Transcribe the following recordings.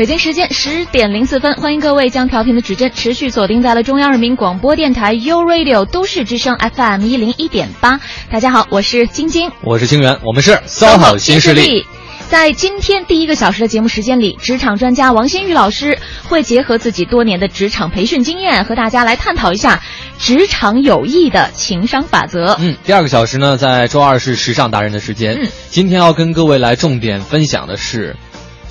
北京时间十点零四分，欢迎各位将调频的指针持续锁定在了中央人民广播电台 u Radio 都市之声 FM 一零一点八。大家好，我是晶晶，我是清源，我们是 SOHO 新势力。在今天第一个小时的节目时间里，职场专家王新宇老师会结合自己多年的职场培训经验，和大家来探讨一下职场有益的情商法则。嗯，第二个小时呢，在周二是时尚达人的时间。嗯，今天要跟各位来重点分享的是。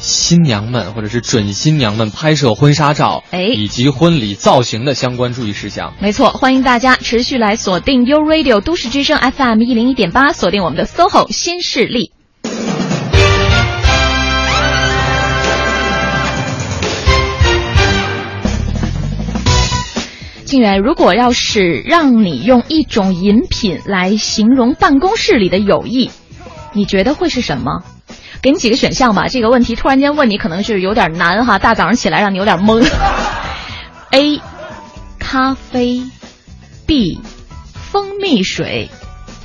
新娘们或者是准新娘们拍摄婚纱照，哎，以及婚礼造型的相关注意事项。没错，欢迎大家持续来锁定 U Radio 都市之声 FM 一零一点八，锁定我们的 SOHO 新势力。静远，如果要是让你用一种饮品来形容办公室里的友谊，你觉得会是什么？给你几个选项吧，这个问题突然间问你可能是有点难哈，大早上起来让你有点懵。A，咖啡；B，蜂蜜水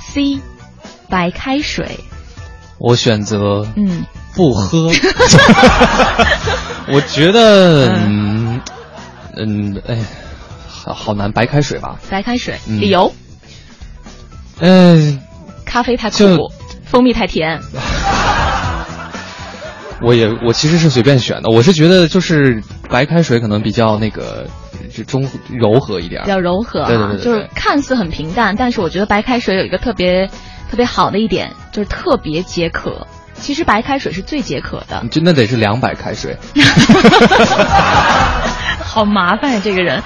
；C，白开水。我选择嗯不喝。我觉得嗯嗯哎，好好难，白开水吧。白开水，理由？嗯，咖啡太苦，蜂蜜太甜。我也我其实是随便选的，我是觉得就是白开水可能比较那个就中柔和一点，比较柔和，对对对，就是看似很平淡，但是我觉得白开水有一个特别特别好的一点，就是特别解渴。其实白开水是最解渴的，就那得是两百开水，好麻烦呀，这个人。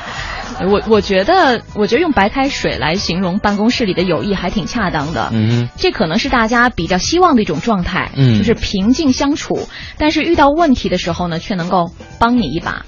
我我觉得，我觉得用白开水来形容办公室里的友谊还挺恰当的。嗯，这可能是大家比较希望的一种状态。嗯，就是平静相处，但是遇到问题的时候呢，却能够帮你一把，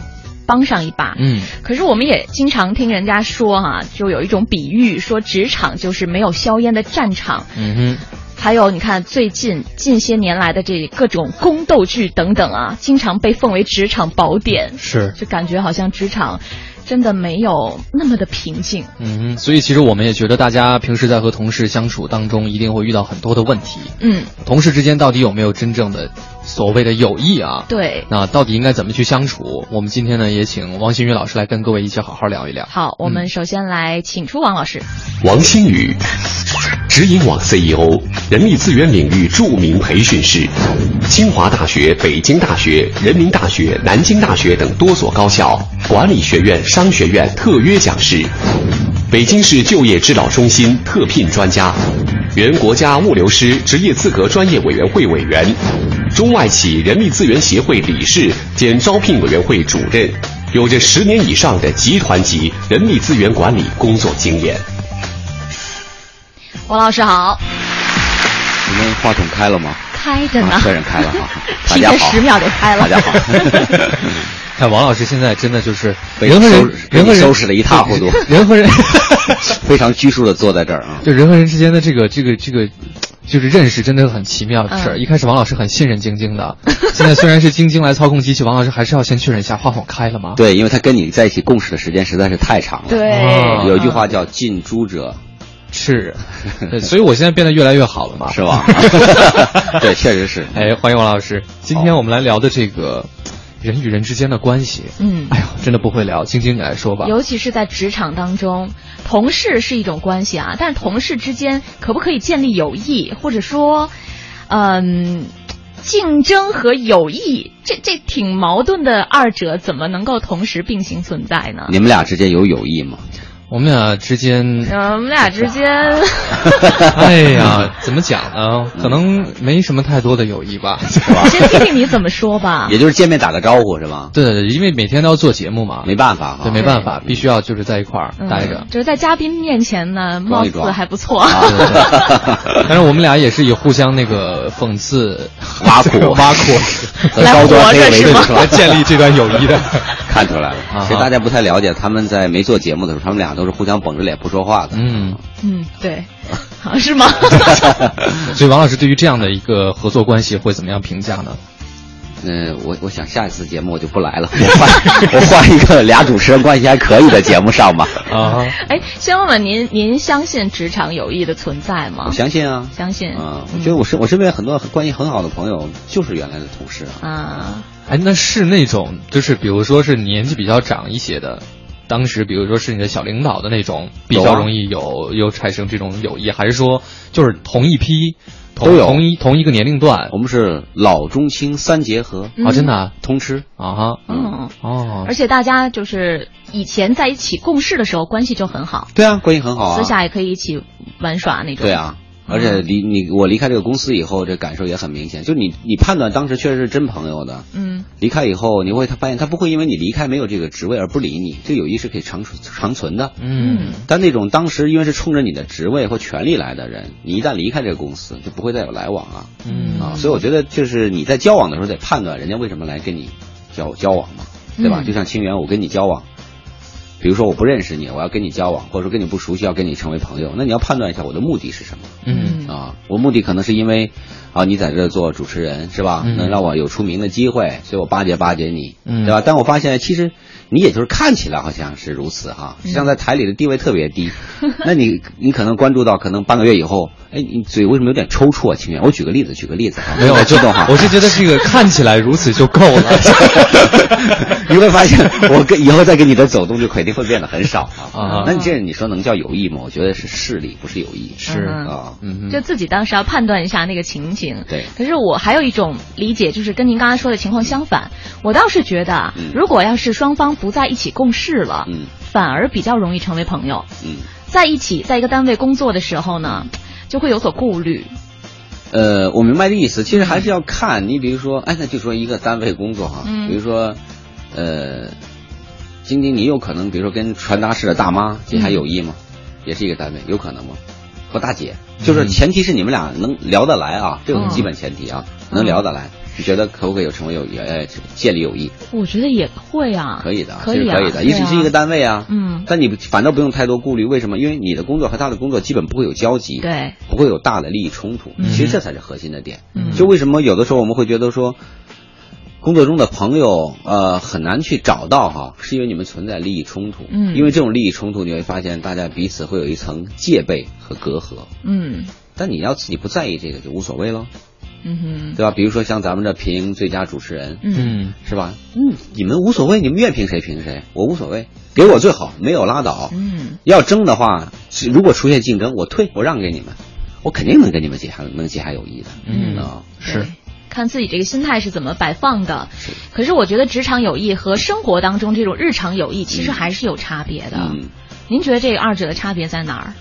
帮上一把。嗯，可是我们也经常听人家说哈，就有一种比喻，说职场就是没有硝烟的战场。嗯哼，还有你看最近近些年来的这各种宫斗剧等等啊，经常被奉为职场宝典。是，就感觉好像职场。真的没有那么的平静，嗯，所以其实我们也觉得，大家平时在和同事相处当中，一定会遇到很多的问题，嗯，同事之间到底有没有真正的所谓的友谊啊？对，那到底应该怎么去相处？我们今天呢，也请王新宇老师来跟各位一起好好聊一聊。好，我们首先来请出王老师。王新宇，直营网 CEO，人力资源领域著名培训师，清华大学、北京大学、人民大学、南京大学等多所高校管理学院。商学院特约讲师，北京市就业指导中心特聘专家，原国家物流师职业资格专业委员会委员，中外企人力资源协会理事兼招聘委员会主任，有着十年以上的集团级人力资源管理工作经验。王老师好，你们话筒开了吗？开着呢，确认开了哈。提前十秒就开了。大家好。看王老师现在真的就是人和人人和人收拾的一塌糊涂，人和人 非常拘束的坐在这儿啊。就人和人之间的这个这个这个，就是认识真的很奇妙的事儿。一开始王老师很信任晶晶的，现在虽然是晶晶来操控机器，王老师还是要先确认一下话筒开了吗？对，因为他跟你在一起共事的时间实在是太长了。对，有一句话叫近朱者赤，所以我现在变得越来越好了嘛，是吧？对，确实是。哎，欢迎王老师，今天我们来聊的这个。人与人之间的关系，嗯，哎呦，真的不会聊，晶晶你来说吧。尤其是在职场当中，同事是一种关系啊，但是同事之间可不可以建立友谊，或者说，嗯，竞争和友谊，这这挺矛盾的，二者怎么能够同时并行存在呢？你们俩之间有友谊吗？我们俩之间，我们俩之间，哎呀，怎么讲呢？可能没什么太多的友谊吧，是吧？先听听你怎么说吧。也就是见面打个招呼是吧？对对对，因为每天都要做节目嘛，没办法，对，没办法，必须要就是在一块儿待着。就是在嘉宾面前呢，貌似还不错。但是我们俩也是以互相那个讽刺、挖苦、挖苦来活着是吗？来建立这段友谊的，看出来了。其实大家不太了解，他们在没做节目的时候，他们俩。都是互相绷着脸不说话的。嗯嗯，对，啊是吗？所以王老师对于这样的一个合作关系会怎么样评价呢？嗯，我我想下一次节目我就不来了，我换我换一个俩主持人关系还可以的节目上吧。啊，哎，先问问您，您相信职场友谊的存在吗？我相信啊，相信啊，我觉得我身我身边很多关系很好的朋友就是原来的同事啊。啊，哎，那是那种就是比如说是年纪比较长一些的，当时比如说是你的小领导的那种，比较容易有有产生这种友谊，还是说就是同一批，同都有。同一同一个年龄段？我们是老中青三结合，啊？真的啊？通吃。啊哈。嗯，哦。而且大家就是以前在一起共事的时候关系就很好，对啊，关系很好啊。私下也可以一起玩耍那种。对，啊，而且离你我离开这个公司以后，这感受也很明显。就你你判断当时确实是真朋友的，嗯离开以后，你会他发现他不会因为你离开没有这个职位而不理你，这友谊是可以长存长存的。嗯但那种当时因为是冲着你的职位或权利来的人，你一旦离开这个公司，就不会再有来往了嗯啊。所以我觉得就是你在交往的时候得判断人家为什么来跟你交交往嘛，对吧？嗯就像清源，我跟你交往。比如说我不认识你，我要跟你交往，或者说跟你不熟悉，要跟你成为朋友，那你要判断一下我的目的是什么。嗯啊，我目的可能是因为啊，你在这做主持人是吧？嗯能让我有出名的机会，所以我巴结巴结你，嗯对吧？但我发现其实你也就是看起来好像是如此哈，实际上在台里的地位特别低。那你你可能关注到，可能半个月以后，哎，你嘴为什么有点抽搐啊？清源，我举个例子，举个例子哈，没有 太激动哈，我是觉得这个看起来如此就够了。你会发现，我跟以后再跟你的走动就肯定会变得很少啊。啊那你这你说能叫友谊吗？我觉得是势力，不是友谊。是嗯啊，嗯就自己当时要判断一下那个情景。对可是我还有一种理解，就是跟您刚才说的情况相反。我倒是觉得如果要是双方不在一起共事了，嗯反而比较容易成为朋友。嗯。在一起，在一个单位工作的时候呢，就会有所顾虑。呃，我明白的意思，其实还是要看你，比如说，哎，那就说一个单位工作哈，嗯比如说，呃，晶晶，你有可能，比如说跟传达室的大妈这还有意吗？也是一个单位，有可能吗？和大姐，就是嗯前提是你们俩能聊得来啊，这个是基本前提啊，嗯能聊得来。你觉得可不可以有成为友谊？呃，建立友谊我觉得也会啊，可以的，可以啊，可以的，对啊是一个单位啊，嗯，但你反倒不用太多顾虑，为什么？因为你的工作和他的工作基本不会有交集，对，不会有大的利益冲突。嗯其实这才是核心的点。嗯就为什么有的时候我们会觉得说，工作中的朋友呃很难去找到哈，是因为你们存在利益冲突。嗯因为这种利益冲突，你会发现大家彼此会有一层戒备和隔阂。嗯但你要自己不在意这个就无所谓喽，嗯哼，对吧？比如说像咱们这评最佳主持人，嗯嗯是吧？嗯，你们无所谓，你们愿评谁评谁，我无所谓，给我最好，没有拉倒。嗯要争的话，如果出现竞争，我退，我让给你们，我肯定能跟你们结下能结下友谊的。嗯啊，是看自己这个心态是怎么摆放的。可是我觉得职场友谊和生活当中这种日常友谊其实还是有差别的。嗯您觉得这个二者的差别在哪儿？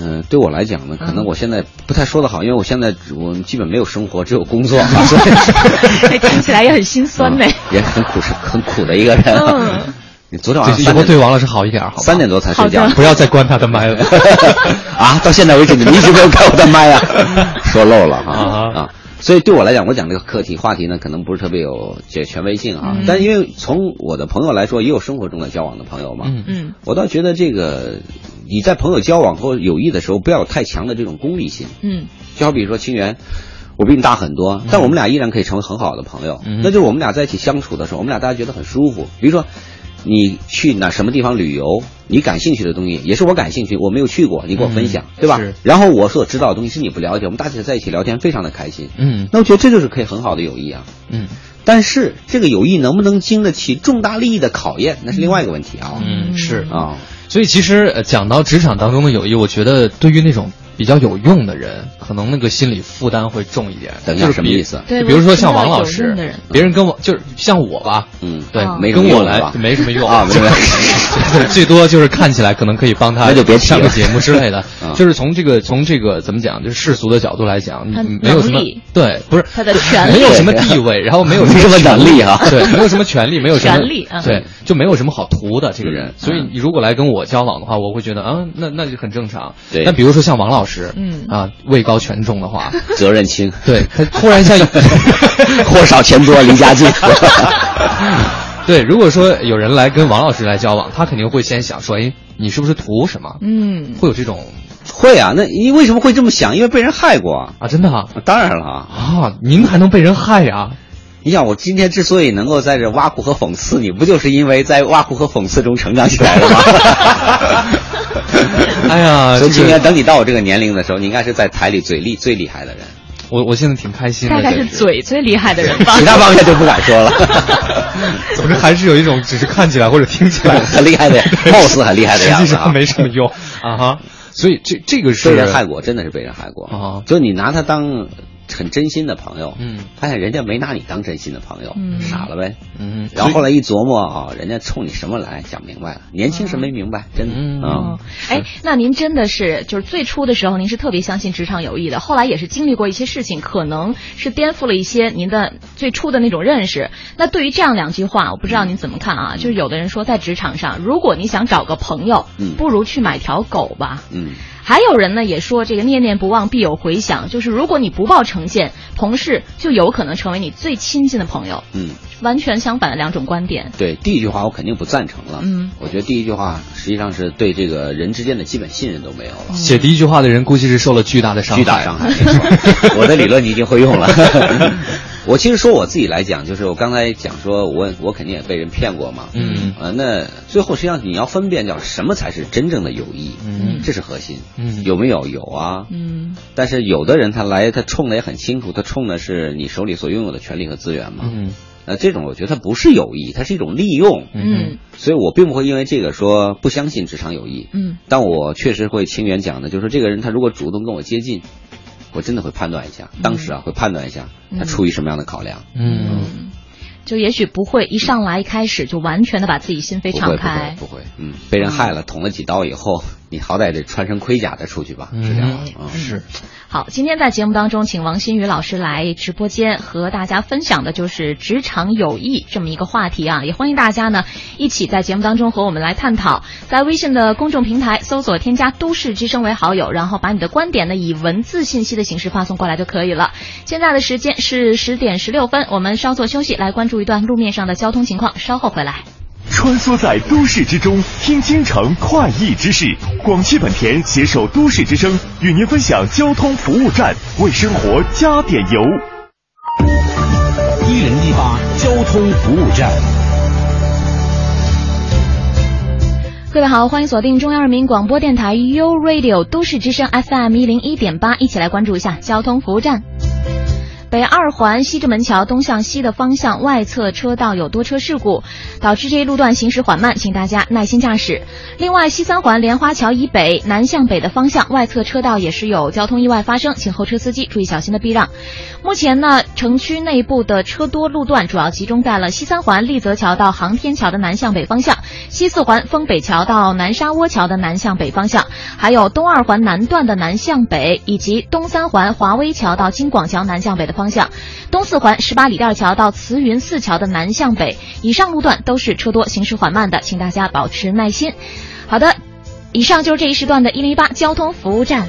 嗯、对我来讲呢，可能嗯我现在不太说得好，因为我现在我基本没有生活，只有工作，所以听起来也很心酸呢。嗯也很苦，是很苦的一个人。嗯你昨天晚上三点后对王老师好一点，好吧？三点多才睡觉不要再关他的麦了。啊，到现在为止你们一直没有开我的麦啊，说漏了哈啊啊。所以对我来讲，我讲这个课题话题呢，可能不是特别有这权威性啊。嗯但因为从我的朋友来说，也有生活中的交往的朋友嘛。嗯嗯我倒觉得这个你在朋友交往或友谊的时候，不要有太强的这种功利性。嗯就好比说清源，我比你大很多，但我们俩依然可以成为很好的朋友。嗯那就是我们俩在一起相处的时候，我们俩大家觉得很舒服。比如说，你去哪什么地方旅游，你感兴趣的东西也是我感兴趣，我没有去过，你给我分享，嗯对吧是？然后我所知道的东西是你不了解，我们大家在一起聊天非常的开心。嗯那我觉得这就是可以很好的友谊啊。嗯但是这个友谊能不能经得起重大利益的考验，那是另外一个问题啊。嗯，是啊，所以其实呃讲到职场当中的友谊，我觉得对于那种比较有用的人，可能那个心理负担会重一点。等一下就是什么意思？比如说像王老师别人跟我就是像我吧，嗯，对哦，没跟我来没什么用。啊没什么用。对最多就是看起来可能可以帮他那就别上个节目之类的嗯。就是从这个从这个怎么讲，就是世俗的角度来讲，没有什么对，不是他的权利没有什么地位，然后没有什么能力啊对，没有什么权利，没有什么 权利嗯对，就没有什么好图的这个人嗯。所以你如果来跟我交往的话，我会觉得啊，那那就很正常。对。但比如说像王老师，嗯啊，位高权重的话，责任轻，对他突然一下货少钱多离家近。对，如果说有人来跟王老师来交往，他肯定会先想说，哎，你是不是图什么？嗯，会有这种会啊，那你为什么会这么想？因为被人害过啊。啊，真的啊当然了啊，啊，您还能被人害呀？你想我今天之所以能够在这挖苦和讽刺你，不就是因为在挖苦和讽刺中成长起来的吗？哎呀，所以今天等你到我这个年龄的时候，你应该是在台里嘴厉最厉害的人，我我现在挺开心的，大概是嘴最厉害的人吧其。他方面就不敢说了。总之还是有一种只是看起来或者听起来 很厉害的 貌似很厉害的样子啊实际上没什么用啊哈。所以这这个是被人害过，真的是被人害过啊就你拿他当很真心的朋友，嗯发现人家没拿你当真心的朋友，嗯傻了呗。嗯，然后后来一琢磨啊、人家冲你什么来，想明白了，年轻时没明白，真的嗯啊。哦，哎，那您真的是就是最初的时候，您是特别相信职场友谊的，后来也是经历过一些事情，可能是颠覆了一些您的最初的那种认识。那对于这样两句话，我不知道您怎么看啊？就是有的人说，在职场上，如果你想找个朋友，嗯不如去买条狗吧。嗯，还有人呢也说，这个念念不忘必有回响，就是如果你不抱成见，同事就有可能成为你最亲近的朋友。嗯，完全相反的两种观点。对，第一句话我肯定不赞成了。嗯，我觉得第一句话实际上是对这个人之间的基本信任都没有了。写第一句话的人估计是受了巨大的伤害，巨大伤害。没错我的理论你已经会用了。我其实说我自己来讲，就是我刚才讲说我我肯定也被人骗过嘛。嗯呃，那最后实际上你要分辨掉什么才是真正的友谊，嗯这是核心。嗯有没有？有啊。嗯但是有的人他来，他冲的也很清楚，他冲的是你手里所拥有的权利和资源嘛。嗯那这种我觉得它不是友谊，它是一种利用。嗯所以我并不会因为这个说不相信职场友谊。嗯但我确实会清源讲的，就是这个人他如果主动跟我接近，我真的会判断一下，当时啊会判断一下他出于什么样的考量。嗯嗯，就也许不会一上来一开始就完全的把自己心扉敞开不会。不会，嗯，被人害了，捅了几刀以后，你好歹得穿身盔甲再出去吧，是这样吗？嗯是好，今天在节目当中，请王新宇老师来直播间和大家分享的就是职场友谊这么一个话题啊，也欢迎大家呢一起在节目当中和我们来探讨。在微信的公众平台搜索添加“都市之声”为好友，然后把你的观点呢以文字信息的形式发送过来就可以了。现在的时间是十点十六分，我们稍作休息，来关注一段路面上的交通情况，稍后回来。穿梭在都市之中，听京城快意之事。广汽本田携手都市之声，与您分享交通服务站，为生活加点油。一零一八交通服务站。各位好，欢迎锁定中央人民广播电台 U Radio 都市之声 FM 一零一点八，一起来关注一下交通服务站。北二环西直门桥东向西的方向外侧车道有多车事故，导致这一路段行驶缓慢，请大家耐心驾驶。另外，西三环莲花桥以北南向北的方向外侧车道也是有交通意外发生，请后车司机注意小心的避让。目前呢，城区内部的车多路段主要集中在了西三环立泽桥到航天桥的南向北方向，西四环丰北桥到南沙窝桥的南向北方向，还有东二环南段的南向北，以及东三环华威桥到金广桥南向北的方向，东四环十八里店桥到慈云寺桥的南向北。以上路段都是车多、行驶缓慢的，请大家保持耐心。好的，以上就是这一时段的一零一八交通服务站。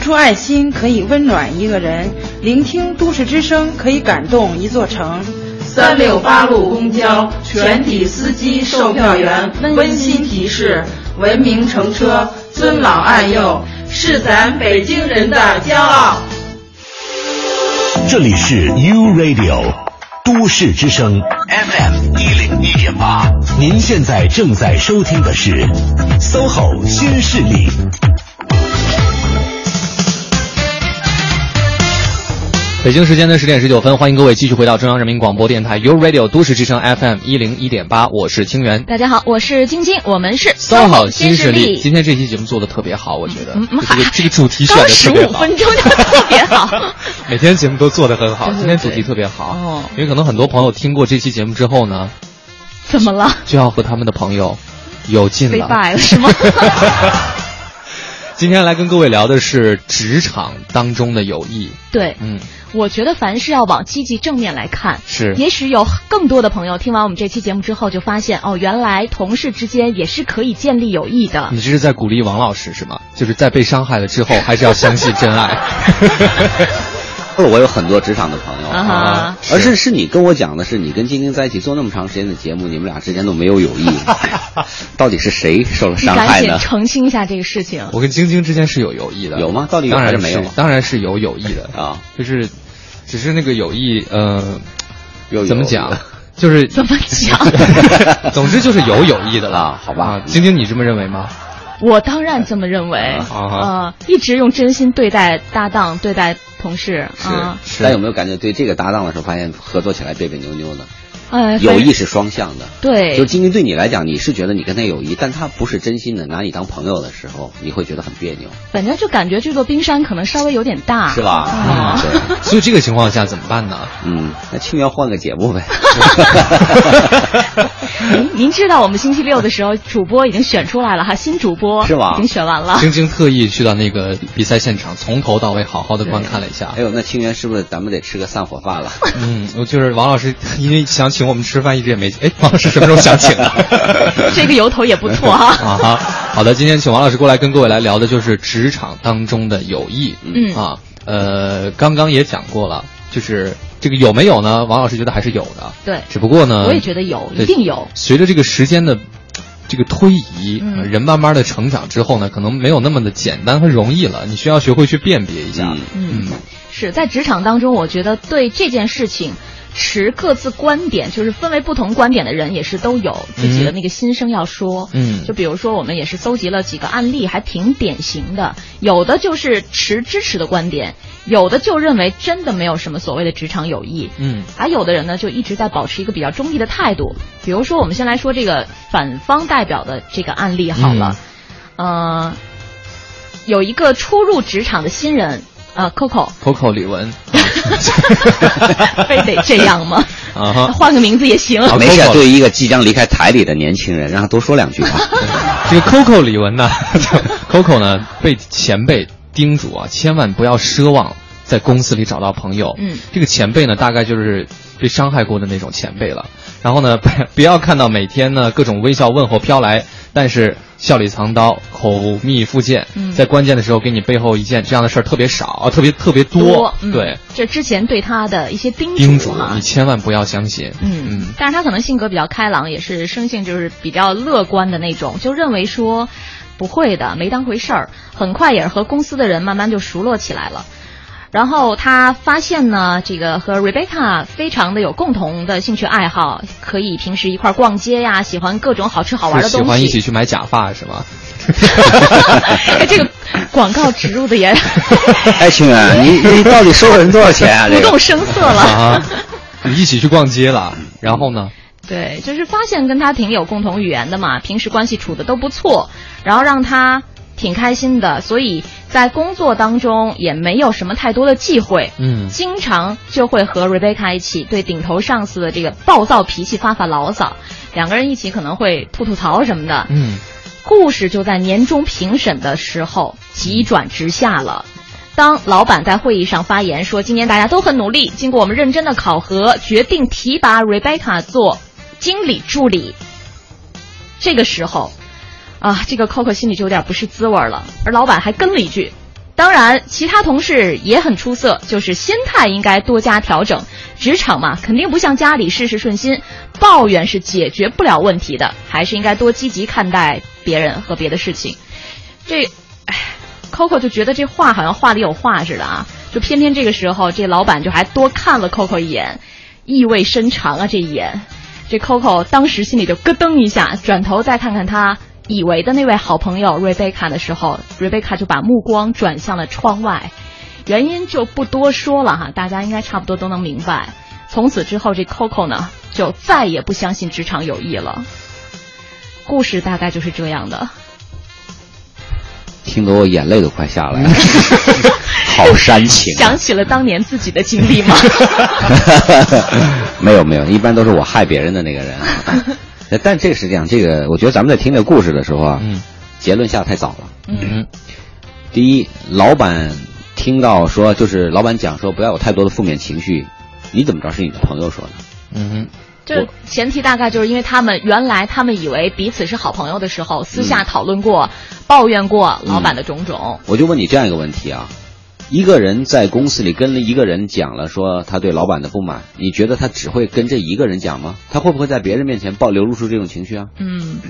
出爱心可以温暖一个人，聆听都市之声可以感动一座城。三六八路公交全体司机、售票员温馨提示：文明乘车，尊老爱幼，是咱北京人的骄傲。这里是 U Radio 都市之声 FM 一零一点八，您现在正在收听的是 SOHO 新势力。北京时间的十点十九分，欢迎各位继续回到中央人民广播电台 u Radio 都市之声 FM 一零一点八，我是清源。大家好，我是晶晶，我们是三好新势力。今天这期节目做的特别好，我觉得。嗯嗯，这个这个主题选的十五分钟就特别好。每天节目都做的很好，今天主题特别好。哦。因为可能很多朋友听过这期节目之后呢，怎么了？就要和他们的朋友有劲了，拜了是吗？今天来跟各位聊的是职场当中的友谊。对，嗯，我觉得凡事要往积极正面来看。是，也许有更多的朋友听完我们这期节目之后，就发现哦，原来同事之间也是可以建立友谊的。你这是在鼓励王老师是吗？就是在被伤害了之后，还是要相信真爱。我有很多职场的朋友啊，而是是你跟我讲的是你跟晶晶在一起做那么长时间的节目，你们俩之间都没有友谊，到底是谁受了伤害呢？澄清一下这个事情。我跟晶晶之间是有友谊的，有吗？到底当然是没有，当然是有友谊的啊，就是，只是那个友谊，呃，有怎么讲？就是怎么讲？总之就是有友谊的了，好吧？晶晶，你这么认为吗？我当然这么认为啊，一直用真心对待搭档，对待同事啊。但有没有感觉对这个搭档的时候，发现合作起来别别扭扭的？呃，友谊是双向的，对，就晶晶对你来讲，你是觉得你跟他友谊，但他不是真心的拿你当朋友的时候，你会觉得很别扭。反正就感觉这座冰山可能稍微有点大，是吧？嗯，对。所以这个情况下怎么办呢？嗯，那清源换个节目呗。您您知道我们星期六的时候主播已经选出来了哈，新主播是吧？已经选完了。晶晶特意去到那个比赛现场，从头到尾好好的观看了一下。哎呦，那清源是不是咱们得吃个散伙饭了？嗯，我就是王老师，因为想请我们吃饭，一直也。没哎，王老师什么时候想请啊？这个由头也不错哈。啊哈，好的，今天请王老师过来跟各位来聊的就是职场当中的友谊。嗯啊，呃，刚刚也讲过了，就是这个有没有呢？王老师觉得还是有的。对，只不过呢，我也觉得有，一定有。随着这个时间的这个推移，人慢慢的成长之后呢，可能没有那么的简单和容易了。你需要学会去辨别一下。嗯，是在职场当中，我觉得对这件事情。持各自观点，就是分为不同观点的人也是都有自己的那个心声要说。嗯，就比如说我们也是搜集了几个案例，还挺典型的。有的就是持支持的观点，有的就认为真的没有什么所谓的职场友谊。嗯，而有的人呢就一直在保持一个比较中立的态度。比如说我们先来说这个反方代表的这个案例好了。嗯，有一个初入职场的新人。啊，Coco，Coco 李玟，非得这样吗？啊，换个名字也行。没事，对于一个即将离开台里的年轻人，让他多说两句话。这个 Coco 李玟呢，Coco 呢被前辈叮嘱啊，千万不要奢望在公司里找到朋友。嗯，这个前辈呢，大概就是被伤害过的那种前辈了。然后呢，不 不要看到每天呢各种微笑问候飘来，但是。笑里藏刀，口蜜腹剑，在关键的时候给你背后一剑，这样的事儿特别少，特别特别多。对，这之前对他的一些叮叮嘱，你千万不要相信。嗯嗯，但是他可能性格比较开朗，也是生性就是比较乐观的那种，就认为说不会的，没当回事儿。很快也是和公司的人慢慢就熟络起来了。然后他发现呢，这个和 Rebecca 非常的有共同的兴趣爱好，可以平时一块逛街呀，喜欢各种好吃好玩的东西。喜欢一起去买假发是吗？这个广告植入的也。哎，清源，你你到底收了人多少钱啊？不动声色了。啊，你一起去逛街了，然后呢？对，就是发现跟他挺有共同语言的嘛，平时关系处的都不错，然后让他。挺开心的，所以在工作当中也没有什么太多的忌讳，嗯，经常就会和 Rebecca 一起对顶头上司的这个暴躁脾气发发牢骚，两个人一起可能会吐吐槽什么的，嗯，故事就在年终评审的时候急转直下了，当老板在会议上发言说今年大家都很努力，经过我们认真的考核，决定提拔 Rebecca 做经理助理，这个时候。啊，这个 Coco 心里就有点不是滋味了，而老板还跟了一句：“当然，其他同事也很出色，就是心态应该多加调整。职场嘛，肯定不像家里事事顺心，抱怨是解决不了问题的，还是应该多积极看待别人和别的事情。”这，哎，Coco 就觉得这话好像话里有话似的啊，就偏偏这个时候，这老板就还多看了 Coco 一眼，意味深长啊，这一眼，这 Coco 当时心里就咯噔一下，转头再看看他。以为的那位好朋友瑞贝卡的时候，瑞贝卡就把目光转向了窗外，原因就不多说了哈，大家应该差不多都能明白。从此之后，这 Coco 呢就再也不相信职场友谊了。故事大概就是这样的。听得我眼泪都快下来了，好煽情、啊。想起了当年自己的经历吗？没有没有，一般都是我害别人的那个人、啊。但这个实际上，这个我觉得咱们在听这个故事的时候啊，嗯、结论下太早了。嗯，第一，老板听到说，就是老板讲说不要有太多的负面情绪，你怎么知道是你的朋友说的？嗯哼。就前提大概就是因为他们原来他们以为彼此是好朋友的时候，私下讨论过、嗯、抱怨过老板的种种。我就问你这样一个问题啊：一个人在公司里跟了一个人讲了说他对老板的不满，你觉得他只会跟这一个人讲吗？他会不会在别人面前暴流露出这种情绪啊？嗯，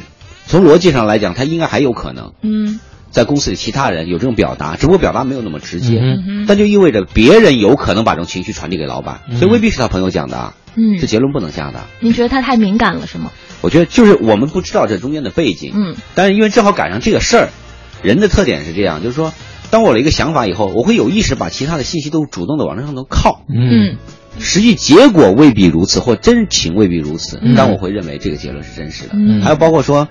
从逻辑上来讲，他应该还有可能。嗯。在公司里，其他人有这种表达，只不过表达没有那么直接，嗯、但就意味着别人有可能把这种情绪传递给老板，嗯、所以未必是他朋友讲的啊。嗯，这结论不能下的。您觉得他太敏感了是吗？我觉得就是我们不知道这中间的背景。嗯，但是因为正好赶上这个事儿，人的特点是这样，就是说，当我有了一个想法以后，我会有意识把其他的信息都主动的往这上头靠。嗯，实际结果未必如此，或真情未必如此，嗯、但我会认为这个结论是真实的。嗯，还有包括说，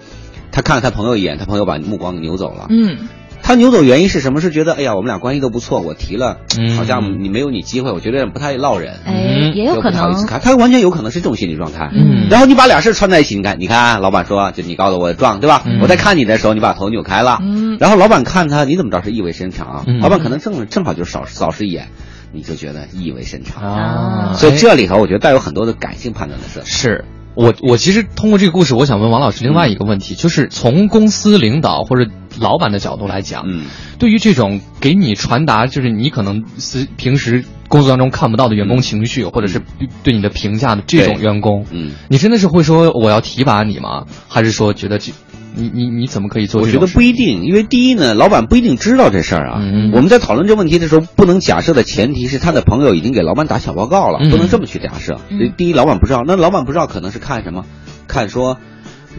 他看了他朋友一眼，他朋友把目光给扭走了。嗯。他扭走原因是什么？是觉得哎呀，我们俩关系都不错，我提了，嗯、好像你没有你机会，我觉得不太落人。哎，也有可能。他完全有可能是这种心理状态。嗯。然后你把俩事串在一起，你看，你看，老板说，就你告诉我撞，对吧？嗯、我在看你的时候，你把头扭开了。嗯。然后老板看他，你怎么知道是意味深长？嗯、老板可能正正好就扫扫视一眼，你就觉得意味深长啊。所以这里头，我觉得带有很多的感性判断的事。是。我我其实通过这个故事，我想问王老师另外一个问题，嗯、就是从公司领导或者老板的角度来讲，嗯，对于这种给你传达就是你可能是平时工作当中看不到的员工情绪，嗯、或者是对你的评价的这种员工，嗯，你真的是会说我要提拔你吗？还是说觉得这你你你怎么可以做？我觉得不一定，因为第一呢，老板不一定知道这事儿啊。嗯、我们在讨论这问题的时候，不能假设的前提是他的朋友已经给老板打小报告了，嗯、不能这么去假设。嗯、第一，老板不知道，那老板不知道可能是看什么？看说，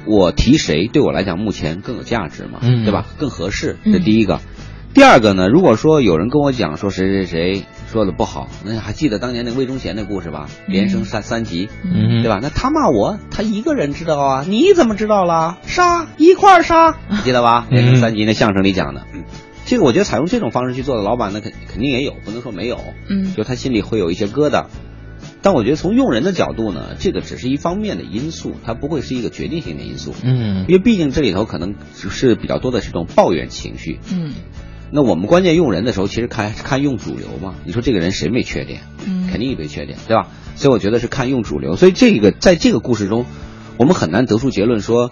我提谁对我来讲目前更有价值嘛，嗯、对吧？更合适，这第一个。第二个呢，如果说有人跟我讲说谁谁谁说的不好，那还记得当年那个魏忠贤那故事吧？连升三三级，嗯、对吧？那他骂我，他一个人知道啊，你怎么知道了？杀一块儿杀，记得吧？连升三级那相声里讲的。嗯这个我觉得采用这种方式去做的老板呢，肯肯定也有，不能说没有。嗯，就他心里会有一些疙瘩。但我觉得从用人的角度呢，这个只是一方面的因素，它不会是一个决定性的因素。嗯，因为毕竟这里头可能只是比较多的是这种抱怨情绪。嗯，那我们关键用人的时候，其实看看用主流嘛。你说这个人谁没缺点？嗯，肯定一堆缺点，对吧？所以我觉得是看用主流。所以这个在这个故事中，我们很难得出结论说，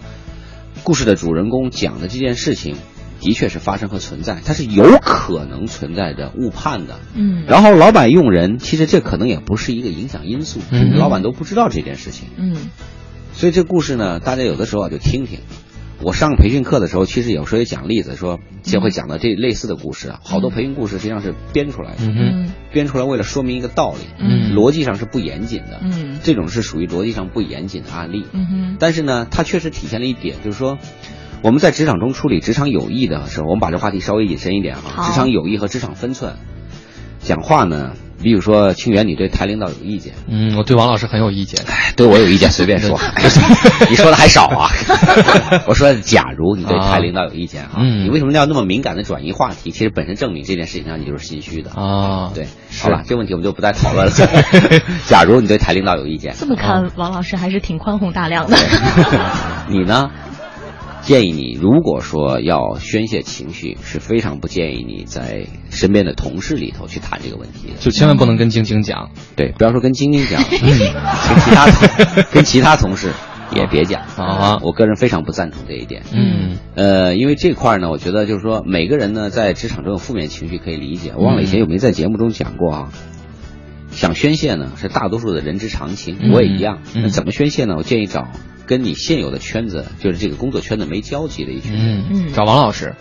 故事的主人公讲的这件事情。的确是发生和存在，它是有可能存在着误判的。嗯，然后老板用人，其实这可能也不是一个影响因素，嗯、老板都不知道这件事情。嗯，所以这故事呢，大家有的时候啊就听听。我上培训课的时候，其实有时候也讲例子，说就会讲到这类似的故事啊。好多培训故事实际上是编出来的，嗯、编出来为了说明一个道理，嗯、逻辑上是不严谨的。嗯，这种是属于逻辑上不严谨的案例。嗯，但是呢，它确实体现了一点，就是说。我们在职场中处理职场友谊的时候，我们把这话题稍微引申一点哈。职场友谊和职场分寸，讲话呢，比如说清源，你对台领导有意见？嗯，我对王老师很有意见。哎，对我有意见随便说，你说的还少啊。我说，假如你对台领导有意见哈，嗯、你为什么要那么敏感的转移话题？其实本身证明这件事情上你就是心虚的啊。对，好了，这个问题我们就不再讨论了。假如你对台领导有意见，这么看，王老师还是挺宽宏大量的。你呢？建议你，如果说要宣泄情绪，是非常不建议你在身边的同事里头去谈这个问题的，就千万不能跟晶晶讲。对，不要说跟晶晶讲，跟其他跟其他同事也别讲 啊。我个人非常不赞同这一点。嗯，呃，因为这块呢，我觉得就是说，每个人呢在职场中有负面情绪可以理解。我忘了以前有没有在节目中讲过啊？想宣泄呢，是大多数的人之常情，我也一样。那怎么宣泄呢？我建议找。跟你现有的圈子，就是这个工作圈子没交集的一群人，嗯，找王老师，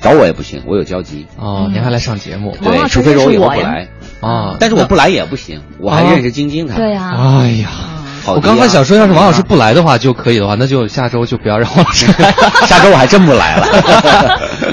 找我也不行，我有交集。哦。您还来上节目？对，除非说我以后不来。啊，但是我不来也不行，我还认识晶晶他。对呀，哎呀，我刚才想说，要是王老师不来的话就可以的话，那就下周就不要让王老师来，下周我还真不来了。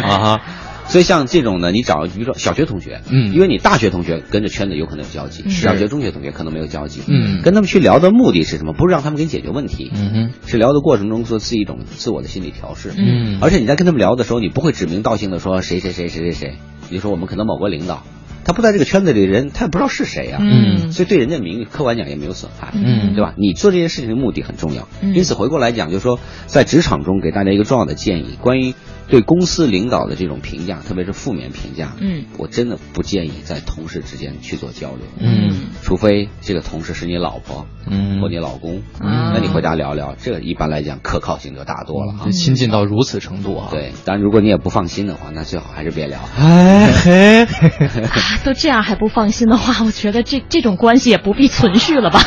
啊。所以像这种呢，你找比如说小学同学，嗯，因为你大学同学跟着圈子有可能有交集，是小学、中学同学可能没有交集，嗯，跟他们去聊的目的是什么？不是让他们给你解决问题，嗯哼，是聊的过程中做是一种自我的心理调试，嗯，而且你在跟他们聊的时候，你不会指名道姓的说谁谁谁谁谁谁，比如说我们可能某个领导。他不在这个圈子里的，人他也不知道是谁啊，嗯，所以对人家名誉，客观讲也没有损害，嗯，对吧？你做这件事情的目的很重要，嗯。因此回过来讲，就是说在职场中给大家一个重要的建议，关于对公司领导的这种评价，特别是负面评价，嗯，我真的不建议在同事之间去做交流，嗯，除非这个同事是你老婆，嗯，或你老公，嗯，那你回家聊聊，这一般来讲可靠性就大多了哈，亲近到如此程度啊，对，当然如果你也不放心的话，那最好还是别聊，哎嘿，都这样还不放心的话，我觉得这这种关系也不必存续了吧。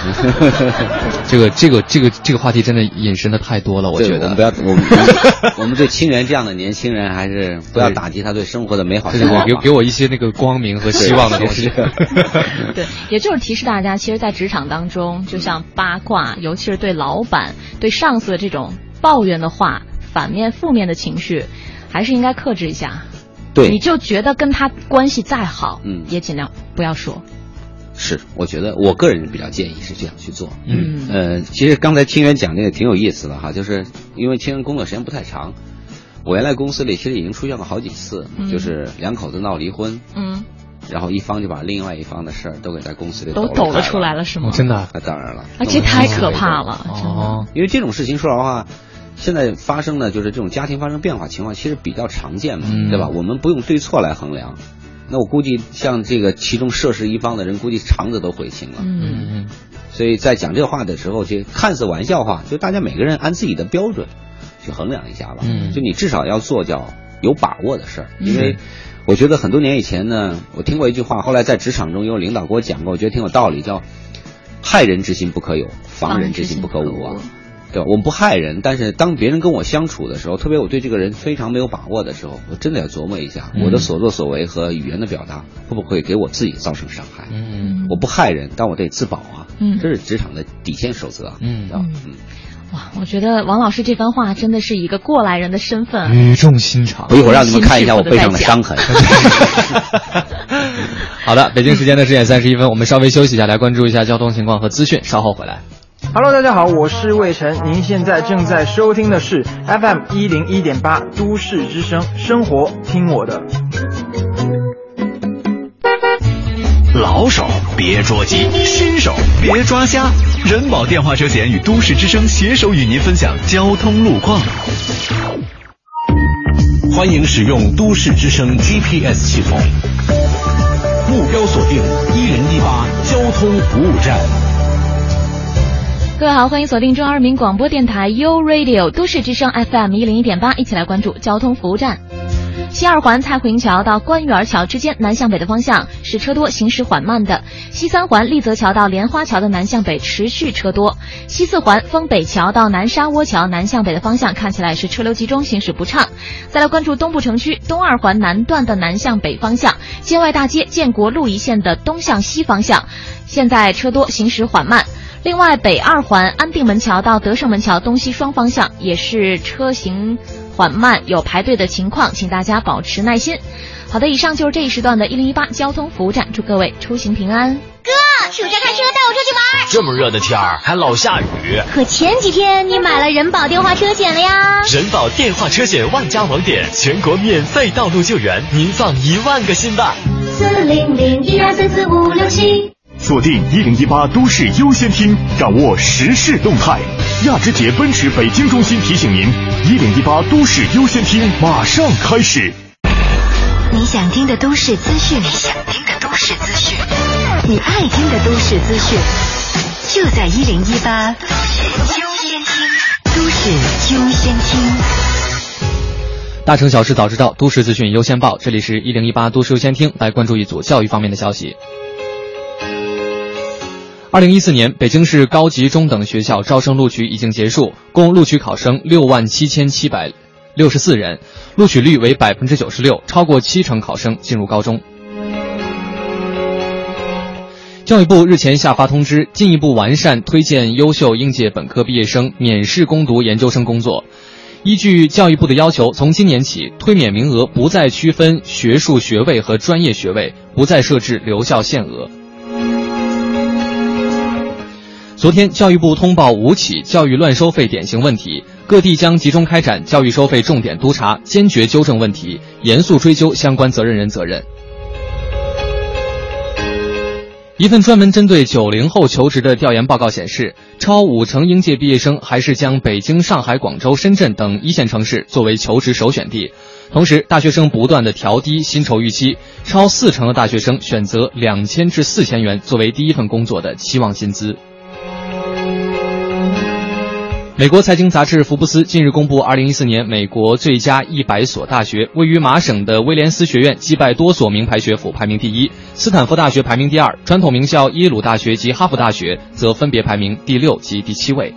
这个这个这个这个话题真的引申的太多了，我觉得我们不要我们我们对清源这样的年轻人，还是不要打击他对生活的美好向往，给给我一些那个光明和希望的东西。对，也就是提示大家，其实，在职场当中，就像八卦，尤其是对老板、对上司的这种抱怨的话，反面负面的情绪，还是应该克制一下。对，你就觉得跟他关系再好，嗯，也尽量不要说。是，我觉得我个人比较建议是这样去做。嗯，呃，其实刚才清源讲这个挺有意思的哈，就是因为清源工作时间不太长，我原来公司里其实已经出现过好几次，嗯、就是两口子闹离婚，嗯，然后一方就把另外一方的事儿都给在公司里都抖了出来了，是吗？真的？那当然了，啊，这太可怕了，哦，因为这种事情说实话。现在发生的就是这种家庭发生变化情况，其实比较常见嘛，嗯、对吧？我们不用对错来衡量。那我估计像这个其中涉事一方的人，估计肠子都悔青了。嗯嗯。所以在讲这话的时候，就看似玩笑话，就大家每个人按自己的标准去衡量一下吧。嗯。就你至少要做叫有把握的事儿，因为我觉得很多年以前呢，我听过一句话，后来在职场中有领导给我讲过，我觉得挺有道理，叫“害人之心不可有，防人之心不可无”啊。对吧？我们不害人，但是当别人跟我相处的时候，特别我对这个人非常没有把握的时候，我真的要琢磨一下，嗯、我的所作所为和语言的表达会不会给我自己造成伤害？嗯，我不害人，但我得自保啊。嗯，这是职场的底线守则。嗯嗯嗯。哇，我觉得王老师这番话真的是一个过来人的身份，语重心长。我一会儿让你们看一下我背上的伤痕。好的，北京时间的十点三十一分，我们稍微休息一下，来关注一下交通情况和资讯，稍后回来。Hello，大家好，我是魏晨，您现在正在收听的是 FM 一零一点八都市之声，生活听我的。老手别捉急，新手别抓瞎。人保电话车险与都市之声携手与您分享交通路况。欢迎使用都市之声 GPS 系统，目标锁定一零一八交通服务站。各位好，欢迎锁定中央人民广播电台 U Radio 都市之声 FM 一零一点八，一起来关注交通服务站。西二环蔡胡营桥到官园桥之间南向北的方向是车多，行驶缓慢的；西三环丽泽桥到莲花桥的南向北持续车多；西四环丰北桥到南沙窝桥南向北的方向看起来是车流集中，行驶不畅。再来关注东部城区东二环南段的南向北方向，建外大街建国路一线的东向西方向，现在车多，行驶缓慢。另外，北二环安定门桥到德胜门桥东西双方向也是车行缓慢，有排队的情况，请大家保持耐心。好的，以上就是这一时段的一零一八交通服务站，祝各位出行平安。哥，暑假开车带我出去玩。这么热的天儿还老下雨。可前几天你买了人保电话车险了呀？人保电话车险万家网点，全国免费道路救援，您放一万个心吧。四零零一二三四五六七。锁定一零一八都市优先听，掌握时事动态。亚之杰奔驰北京中心提醒您：一零一八都市优先听马上开始。你想听的都市资讯，你想听的都市资讯，你爱听的都市资讯，就在一零一八都市优先听。都市优先听。大城小事早知道，都市资讯优先报。这里是一零一八都市优先听，来关注一组教育方面的消息。二零一四年，北京市高级中等学校招生录取已经结束，共录取考生六万七千七百六十四人，录取率为百分之九十六，超过七成考生进入高中。教育部日前下发通知，进一步完善推荐优秀应届本科毕业生免试攻读研究生工作。依据教育部的要求，从今年起，推免名额不再区分学术学位和专业学位，不再设置留校限额。昨天，教育部通报五起教育乱收费典型问题，各地将集中开展教育收费重点督查，坚决纠正问题，严肃追究相关责任人责任。一份专门针对九零后求职的调研报告显示，超五成应届毕业生还是将北京、上海、广州、深圳等一线城市作为求职首选地。同时，大学生不断的调低薪酬预期，超四成的大学生选择两千至四千元作为第一份工作的期望薪资。美国财经杂志《福布斯》近日公布2014年美国最佳一百所大学，位于麻省的威廉斯学院击败多所名牌学府，排名第一；斯坦福大学排名第二，传统名校耶鲁大学及哈佛大学则分别排名第六及第七位。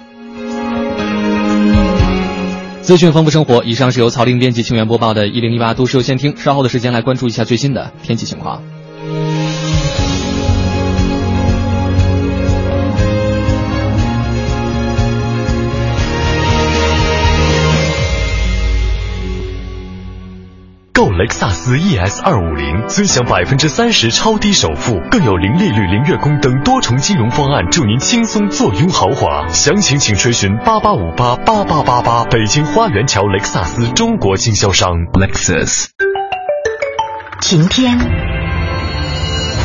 资讯丰富生活，以上是由曹林编辑、清源播报的《一零一八都市优先听》，稍后的时间来关注一下最新的天气情况。购雷克萨斯 ES 二五零，尊享百分之三十超低首付，更有零利率、零月供等多重金融方案，助您轻松坐拥豪华。详情请垂询八八五八八八八八。北京花园桥雷克萨斯中国经销商。Lexus。晴天，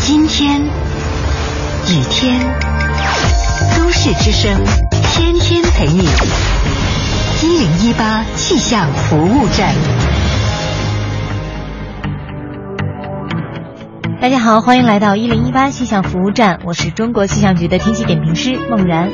今天，雨天，都市之声，天天陪你。一零一八气象服务站。大家好，欢迎来到一零一八气象服务站，我是中国气象局的天气点评师孟然。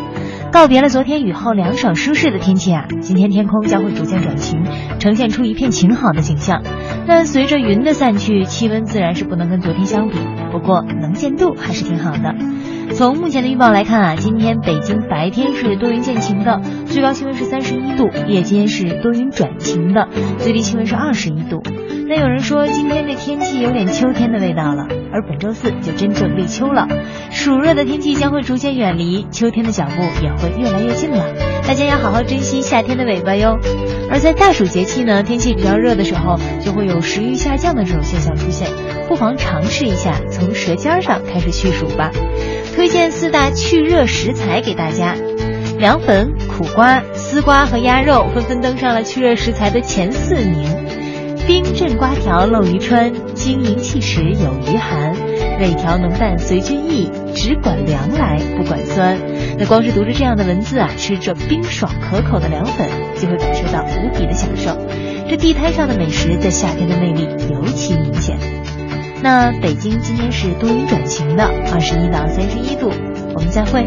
告别了昨天雨后凉爽舒适的天气啊，今天天空将会逐渐转晴，呈现出一片晴好的景象。但随着云的散去，气温自然是不能跟昨天相比，不过能见度还是挺好的。从目前的预报来看啊，今天北京白天是多云见晴的，最高气温是三十一度；夜间是多云转晴的，最低气温是二十一度。那有人说今天这天气有点秋天的味道了，而本周四就真正立秋了，暑热的天气将会逐渐远离，秋天的脚步也会越来越近了。大家要好好珍惜夏天的尾巴哟。而在大暑节气呢，天气比较热的时候，就会有食欲下降的这种现象出现，不妨尝试一下从舌尖上开始去暑吧。推荐四大去热食材给大家，凉粉、苦瓜、丝瓜和鸭肉纷纷登上了去热食材的前四名。冰镇瓜条漏鱼川，晶莹气实有余寒；味调浓淡随君意，只管凉来不管酸。那光是读着这样的文字啊，吃着冰爽可口的凉粉，就会感受到无比的享受。这地摊上的美食在夏天的魅力尤其明显。那北京今天是多云转晴的，二十一到三十一度。我们再会。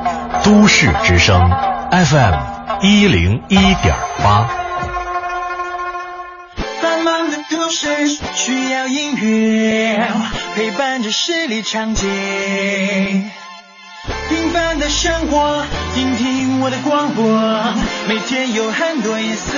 都市之声 FM 一零一点八。繁忙的都市需要音乐陪伴着十里长街，平凡的生活，听听我的广播，每天有很多颜色。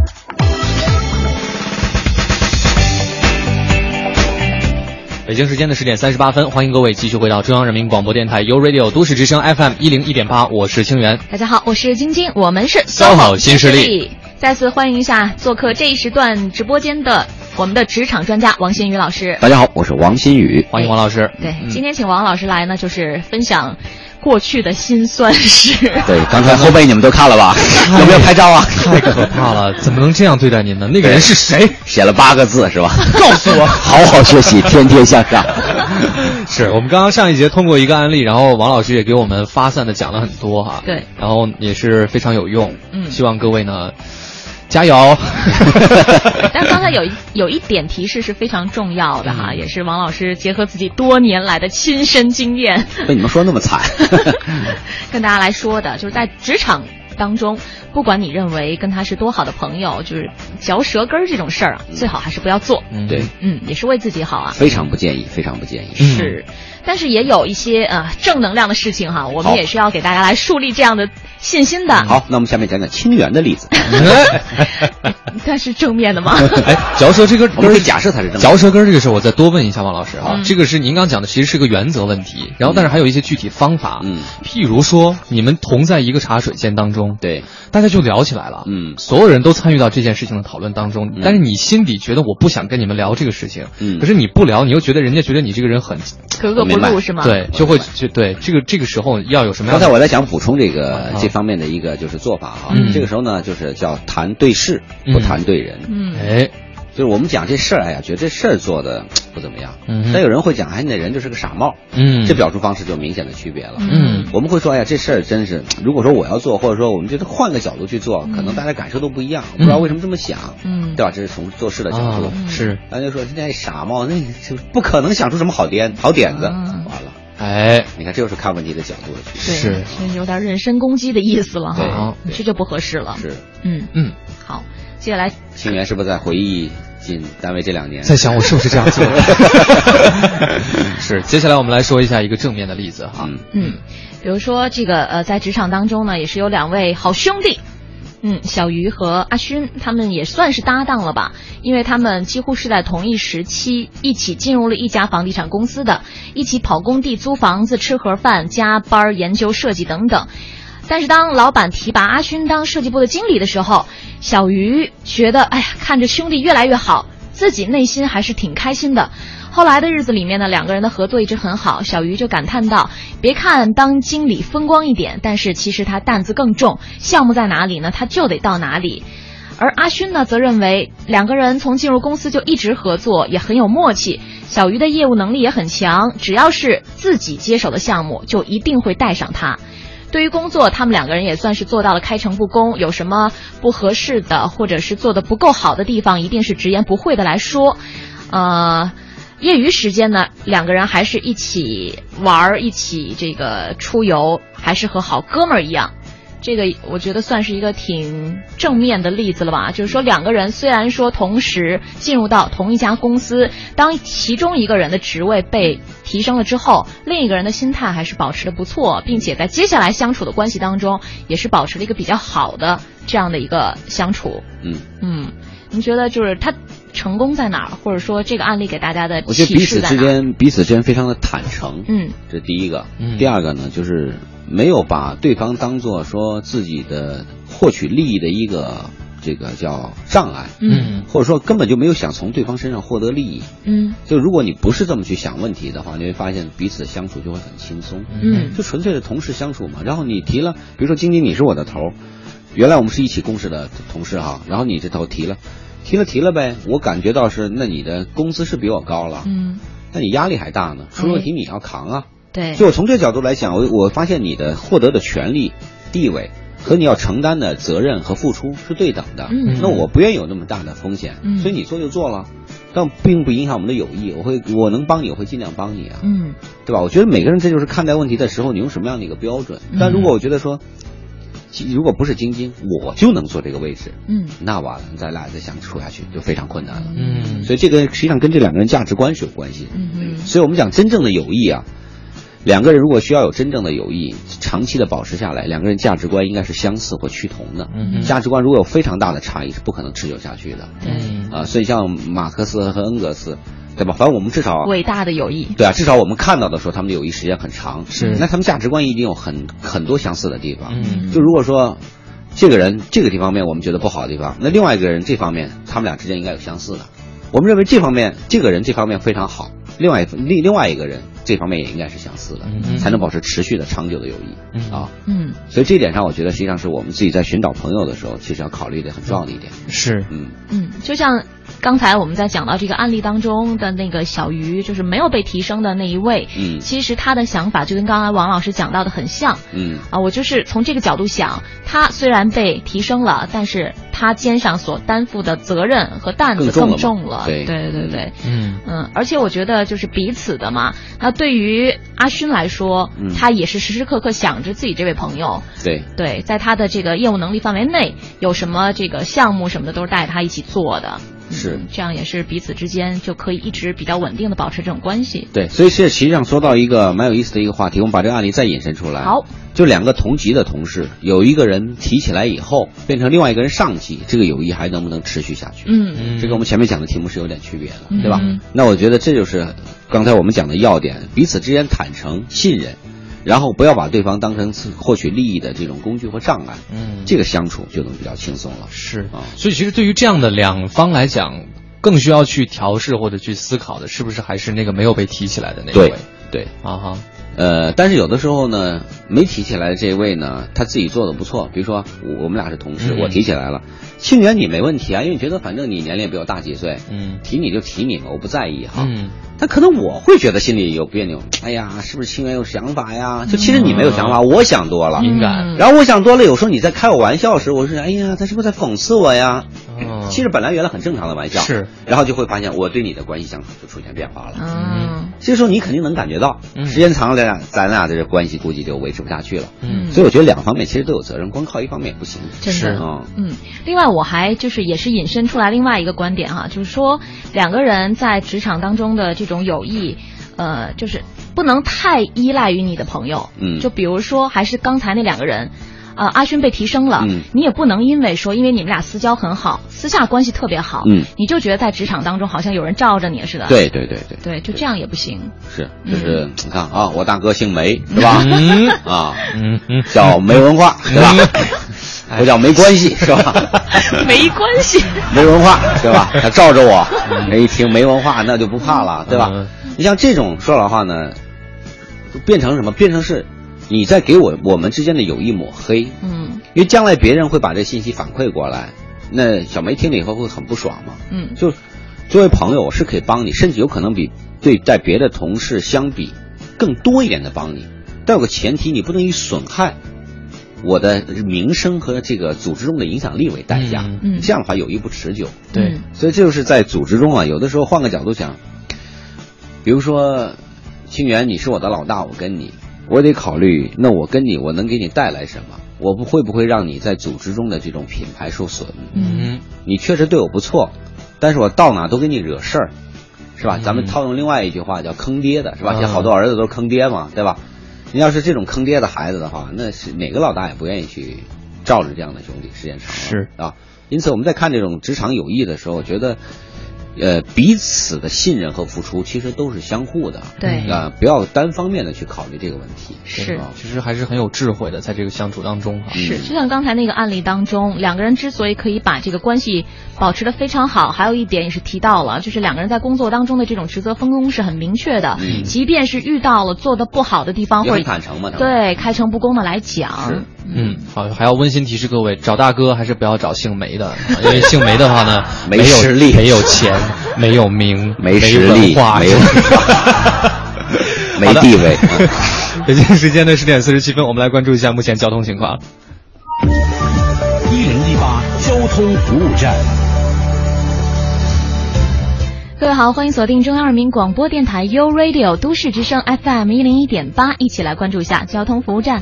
北京时间的十点三十八分，欢迎各位继续回到中央人民广播电台 u Radio 都市之声 FM 一零一点八，我是清源。大家好，我是晶晶，我们是 SOHO 新势力。再次欢迎一下做客这一时段直播间的我们的职场专家王新宇老师。大家好，我是王新宇，欢迎王老师。对，今天请王老师来呢，就是分享过去的辛酸史。对，刚才后背你们都看了吧？有没有拍照啊？太可怕了，怎么能这样对待您呢？那个人是谁？写了八个字是吧？告诉我，好好学习，天天向上。是我们刚刚上一节通过一个案例，然后王老师也给我们发散的讲了很多哈。对，然后也是非常有用。嗯，希望各位呢。加油！但刚才有一有一点提示是非常重要的哈，也是王老师结合自己多年来的亲身经验，被你们说那么惨，跟大家来说的，就是在职场当中，不管你认为跟他是多好的朋友，就是嚼舌根这种事儿啊，最好还是不要做。对，嗯，也是为自己好啊。非常不建议，非常不建议。是，但是也有一些呃正能量的事情哈，我们也是要给大家来树立这样的。信心的。好，那我们下面讲讲清源的例子。它是正面的吗？哎，嚼舌这根，我们假设它是正。嚼舌根这个事儿，我再多问一下王老师啊。这个是您刚讲的，其实是个原则问题。然后，但是还有一些具体方法。嗯。譬如说，你们同在一个茶水间当中，对，大家就聊起来了。嗯。所有人都参与到这件事情的讨论当中，但是你心底觉得我不想跟你们聊这个事情。嗯。可是你不聊，你又觉得人家觉得你这个人很格格不入，是吗？对，就会就对这个这个时候要有什么样？刚才我在想补充这个这方面的一个就是。做法哈，这个时候呢，就是叫谈对事，不谈对人。嗯，哎，就是我们讲这事儿，哎呀，觉得这事儿做的不怎么样。嗯，但有人会讲，哎，那人就是个傻帽。嗯，这表述方式就明显的区别了。嗯，我们会说，哎呀，这事儿真是，如果说我要做，或者说我们觉得换个角度去做，可能大家感受都不一样。不知道为什么这么想。嗯，对吧？这是从做事的角度。是，大家说现在傻帽，那不可能想出什么好点好点子。完了。哎，你看，这就是看问题的角度了。是，有点人身攻击的意思了哈。这就不合适了。是，嗯嗯，好，接下来，青年是不是在回忆进单位这两年？在想我是不是这样做？是，接下来我们来说一下一个正面的例子哈。嗯，比如说这个呃，在职场当中呢，也是有两位好兄弟。嗯，小鱼和阿勋他们也算是搭档了吧，因为他们几乎是在同一时期一起进入了一家房地产公司的，一起跑工地、租房子、吃盒饭、加班研究设计等等。但是当老板提拔阿勋当设计部的经理的时候，小鱼觉得，哎呀，看着兄弟越来越好，自己内心还是挺开心的。后来的日子里面呢，两个人的合作一直很好。小鱼就感叹道：“别看当经理风光一点，但是其实他担子更重。项目在哪里呢，他就得到哪里。”而阿勋呢，则认为两个人从进入公司就一直合作，也很有默契。小鱼的业务能力也很强，只要是自己接手的项目，就一定会带上他。对于工作，他们两个人也算是做到了开诚布公。有什么不合适的，或者是做的不够好的地方，一定是直言不讳的来说。呃。业余时间呢，两个人还是一起玩儿，一起这个出游，还是和好哥们儿一样。这个我觉得算是一个挺正面的例子了吧？就是说，两个人虽然说同时进入到同一家公司，当其中一个人的职位被提升了之后，另一个人的心态还是保持的不错，并且在接下来相处的关系当中，也是保持了一个比较好的这样的一个相处。嗯嗯，您觉得就是他？成功在哪儿？或者说这个案例给大家的我觉得彼此之间彼此之间非常的坦诚。嗯，这第一个。嗯。第二个呢，就是没有把对方当做说自己的获取利益的一个这个叫障碍。嗯。或者说根本就没有想从对方身上获得利益。嗯。就如果你不是这么去想问题的话，你会发现彼此相处就会很轻松。嗯。就纯粹的同事相处嘛。然后你提了，比如说晶晶你是我的头，原来我们是一起共事的同事哈，然后你这头提了。提了提了呗，我感觉到是，那你的工资是比我高了，嗯，那你压力还大呢，出问题你要扛啊，对，就我从这个角度来讲，我我发现你的获得的权利、地位和你要承担的责任和付出是对等的，嗯，那我不愿意有那么大的风险，嗯，所以你做就做了，但并不影响我们的友谊，我会我能帮你，我会尽量帮你啊，嗯，对吧？我觉得每个人这就是看待问题的时候，你用什么样的一个标准？但如果我觉得说。如果不是晶晶，我就能坐这个位置。嗯，那完了，咱俩再想处下去就非常困难了。嗯，所以这个实际上跟这两个人价值观是有关系。嗯嗯，所以我们讲真正的友谊啊，两个人如果需要有真正的友谊，长期的保持下来，两个人价值观应该是相似或趋同的。嗯，价值观如果有非常大的差异，是不可能持久下去的。对，啊，所以像马克思和恩格斯。对吧？反正我们至少伟大的友谊，对啊，至少我们看到的说他们的友谊时间很长。是，那他们价值观一定有很很多相似的地方。嗯，就如果说。这个人这个地方面我们觉得不好的地方，那另外一个人这方面他们俩之间应该有相似的，我们认为这方面这个人这方面非常好，另外另另外一个人这方面也应该是相似的，嗯才能保持持续的长久的友谊、嗯啊。嗯所以这一点上，我觉得实际上是我们自己在寻找朋友的时候，其实要考虑的很重要的一点。是，嗯嗯，就像刚才我们在讲到这个案例当中的那个小鱼，就是没有被提升的那一位，嗯其实他的想法就跟刚才王老师讲到的很像。嗯啊，我就是从这个角度想，他虽然被提升了，但是他肩上所担负的责任和担子更重了重了。对对对对，嗯嗯，而且我觉得就是彼此的嘛。那对于阿勋来说，嗯他也是时时刻刻想着自己这位朋友。对对，在他的这个业务能力范围内，有什么这个项目什么的都是带着他一起做的。是嗯这样也是彼此之间就可以一直比较稳定的保持这种关系。对，所以这实际上说到一个蛮有意思的一个话题，我们把这个案例再引申出来。好，就两个同级的同事，有一个人提起来以后，变成另外一个人上级，这个友谊还能不能持续下去？嗯这跟我们前面讲的题目是有点区别的，嗯对吧？那我觉得这就是刚才我们讲的要点，彼此之间坦诚、信任，然后不要把对方当成是获取利益的这种工具或障碍，嗯，这个相处就能比较轻松了。是啊，所以其实对于这样的两方来讲，更需要去调试或者去思考的，是不是还是那个没有被提起来的那一对位？对啊哈，呃，但是有的时候呢，没提起来的这位呢，他自己做的不错。比如说，我我们俩是同事，嗯我提起来了，庆元你没问题啊，因为你觉得反正你年龄比我大几岁，嗯，提你就提你嘛，我不在意哈。嗯，但可能我会觉得心里有别扭，哎呀，是不是清源有想法呀？就其实你没有想法，我想多了，嗯敏感然后我想多了，有时候你在开我玩笑时，我是哎呀，他是不是在讽刺我呀？哦其实本来原来很正常的玩笑，是，然后就会发现我对你的关系想法就出现变化了。嗯这个时候你肯定能感觉到，嗯时间长了，咱俩咱俩的这关系估计就维持不下去了。嗯所以我觉得两方面其实都有责任，光靠一方面也不行。真的嗯，嗯，另外我还就是也是引申出来另外一个观点哈，就是说两个人在职场当中的这种友谊，呃，就是不能太依赖于你的朋友。嗯就比如说还是刚才那两个人。呃，阿勋被提升了，嗯你也不能因为说，因为你们俩私交很好，私下关系特别好，嗯你就觉得在职场当中好像有人罩着你似的。对对对对，对，就这样也不行。是就是你看啊，我大哥姓梅是吧？嗯 啊，嗯嗯，叫没文化是吧？不叫没关系是吧？没关系。没文化对吧？他罩着我，人一听没文化那就不怕了对吧嗯？你像这种说老话呢，变成什么？变成是你在给我我们之间的友谊抹黑。嗯因为将来别人会把这信息反馈过来，那小梅听了以后会很不爽嘛。嗯就作为朋友，我是可以帮你，甚至有可能比对待别的同事相比更多一点的帮你。但有个前提，你不能以损害我的名声和这个组织中的影响力为代价。这样的话友谊不持久。对嗯所以这就是在组织中啊，有的时候换个角度想，比如说，清源，你是我的老大，我跟你，我得考虑，那我跟你，我能给你带来什么？我不会不会让你在组织中的这种品牌受损？嗯你确实对我不错，但是我到哪都给你惹事儿，是吧？嗯咱们套用另外一句话叫坑爹的，是吧？嗯现在好多儿子都是坑爹嘛，对吧？你要是这种坑爹的孩子的话，那是哪个老大也不愿意去罩着这样的兄弟，时间长了是啊。因此我们在看这种职场友谊的时候，觉得。呃，彼此的信任和付出其实都是相互的，对。啊、不要单方面的去考虑这个问题。是。啊。其实还是很有智慧的，在这个相处当中哈。是，就像刚才那个案例当中，两个人之所以可以把这个关系保持的非常好，还有一点也是提到了，就是两个人在工作当中的这种职责分工是很明确的，嗯。即便是遇到了做的不好的地方，也或者很坦诚嘛，对开诚布公的来讲，嗯，好，还要温馨提示各位，找大哥还是不要找姓梅的，啊 因为姓梅的话呢，没有实力没有钱，没有名，没实力文化，没有 没地位。北京时间的十点四十七分，我们来关注一下目前交通情况。一零一八交通服务站。各位好，欢迎锁定中央人民广播电台 U Radio 都市之声 FM 一零一点八，一起来关注一下交通服务站。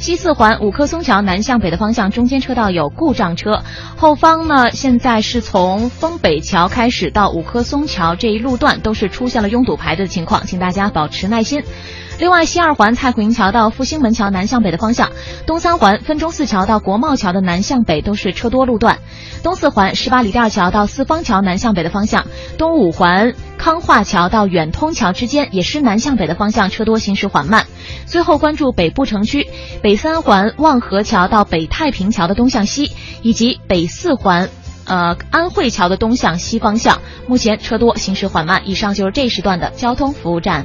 西四环五棵松桥南向北的方向中间车道有故障车，后方呢现在是从丰北桥开始到五棵松桥这一路段都是出现了拥堵排队的情况，请大家保持耐心。另外，西二环蔡虎营桥到复兴门桥南向北的方向，东三环分钟寺桥到国贸桥的南向北都是车多路段；东四环十八里店桥到四方桥南向北的方向，东五环康化桥到远通桥之间也是南向北的方向车多，行驶缓慢。最后关注北部城区，北三环望河桥到北太平桥的东向西，以及北四环。呃安慧桥的东向西方向，目前车多，行驶缓慢。以上就是这时段的交通服务站。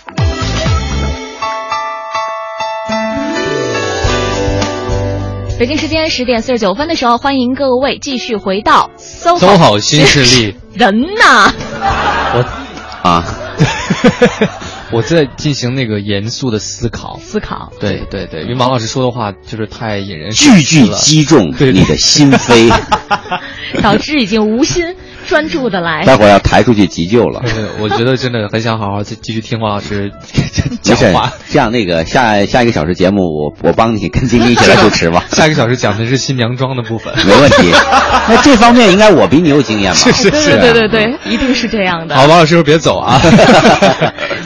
北京时间十点四十九分的时候，欢迎各位继续回到 SOHO, SOHO 新势力。人呐，我啊。我在进行那个严肃的思考，思考，对对对，因为王老师说的话就是太引人句句击中你的心扉，导致已经无心专注的来。待会儿要抬出去急救了。我觉得真的很想好好继继续听王老师 讲话。这样，那个下下一个小时节目，我我帮你跟晶晶一起来主持吧。下一个小时讲的是新娘妆的部分，没问题。那这方面应该我比你有经验吧？是是是，对对对，一定是这样的。好，王老师别走啊。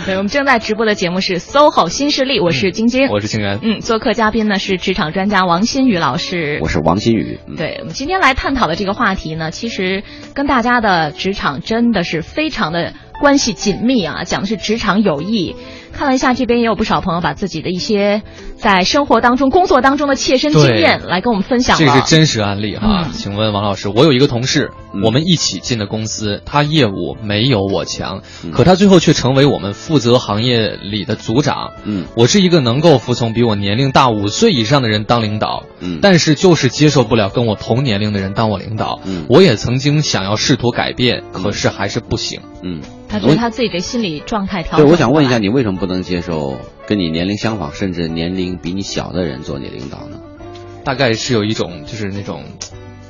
对，我们正在直播的节目是 SOHO 新势力，我是晶晶，我是清源。嗯，做客嘉宾呢是职场专家王新宇老师，我是王新宇。对，我们今天来探讨的这个话题呢，其实跟大家他的职场真的是非常的关系紧密啊，讲的是职场友谊。看了一下，这边也有不少朋友把自己的一些在生活当中、工作当中的切身经验来跟我们分享。这是真实案例哈，请问王老师，我有一个同事，我们一起进的公司，他业务没有我强，可他最后却成为我们负责行业里的组长。嗯，我是一个能够服从比我年龄大五岁以上的人当领导，嗯，但是就是接受不了跟我同年龄的人当我领导。嗯，我也曾经想要试图改变，可是还是不行。嗯。他觉得他自己的心理状态调整对，我想问一下，你为什么不能接受跟你年龄相仿，甚至年龄比你小的人做你领导呢？大概是有一种就是那种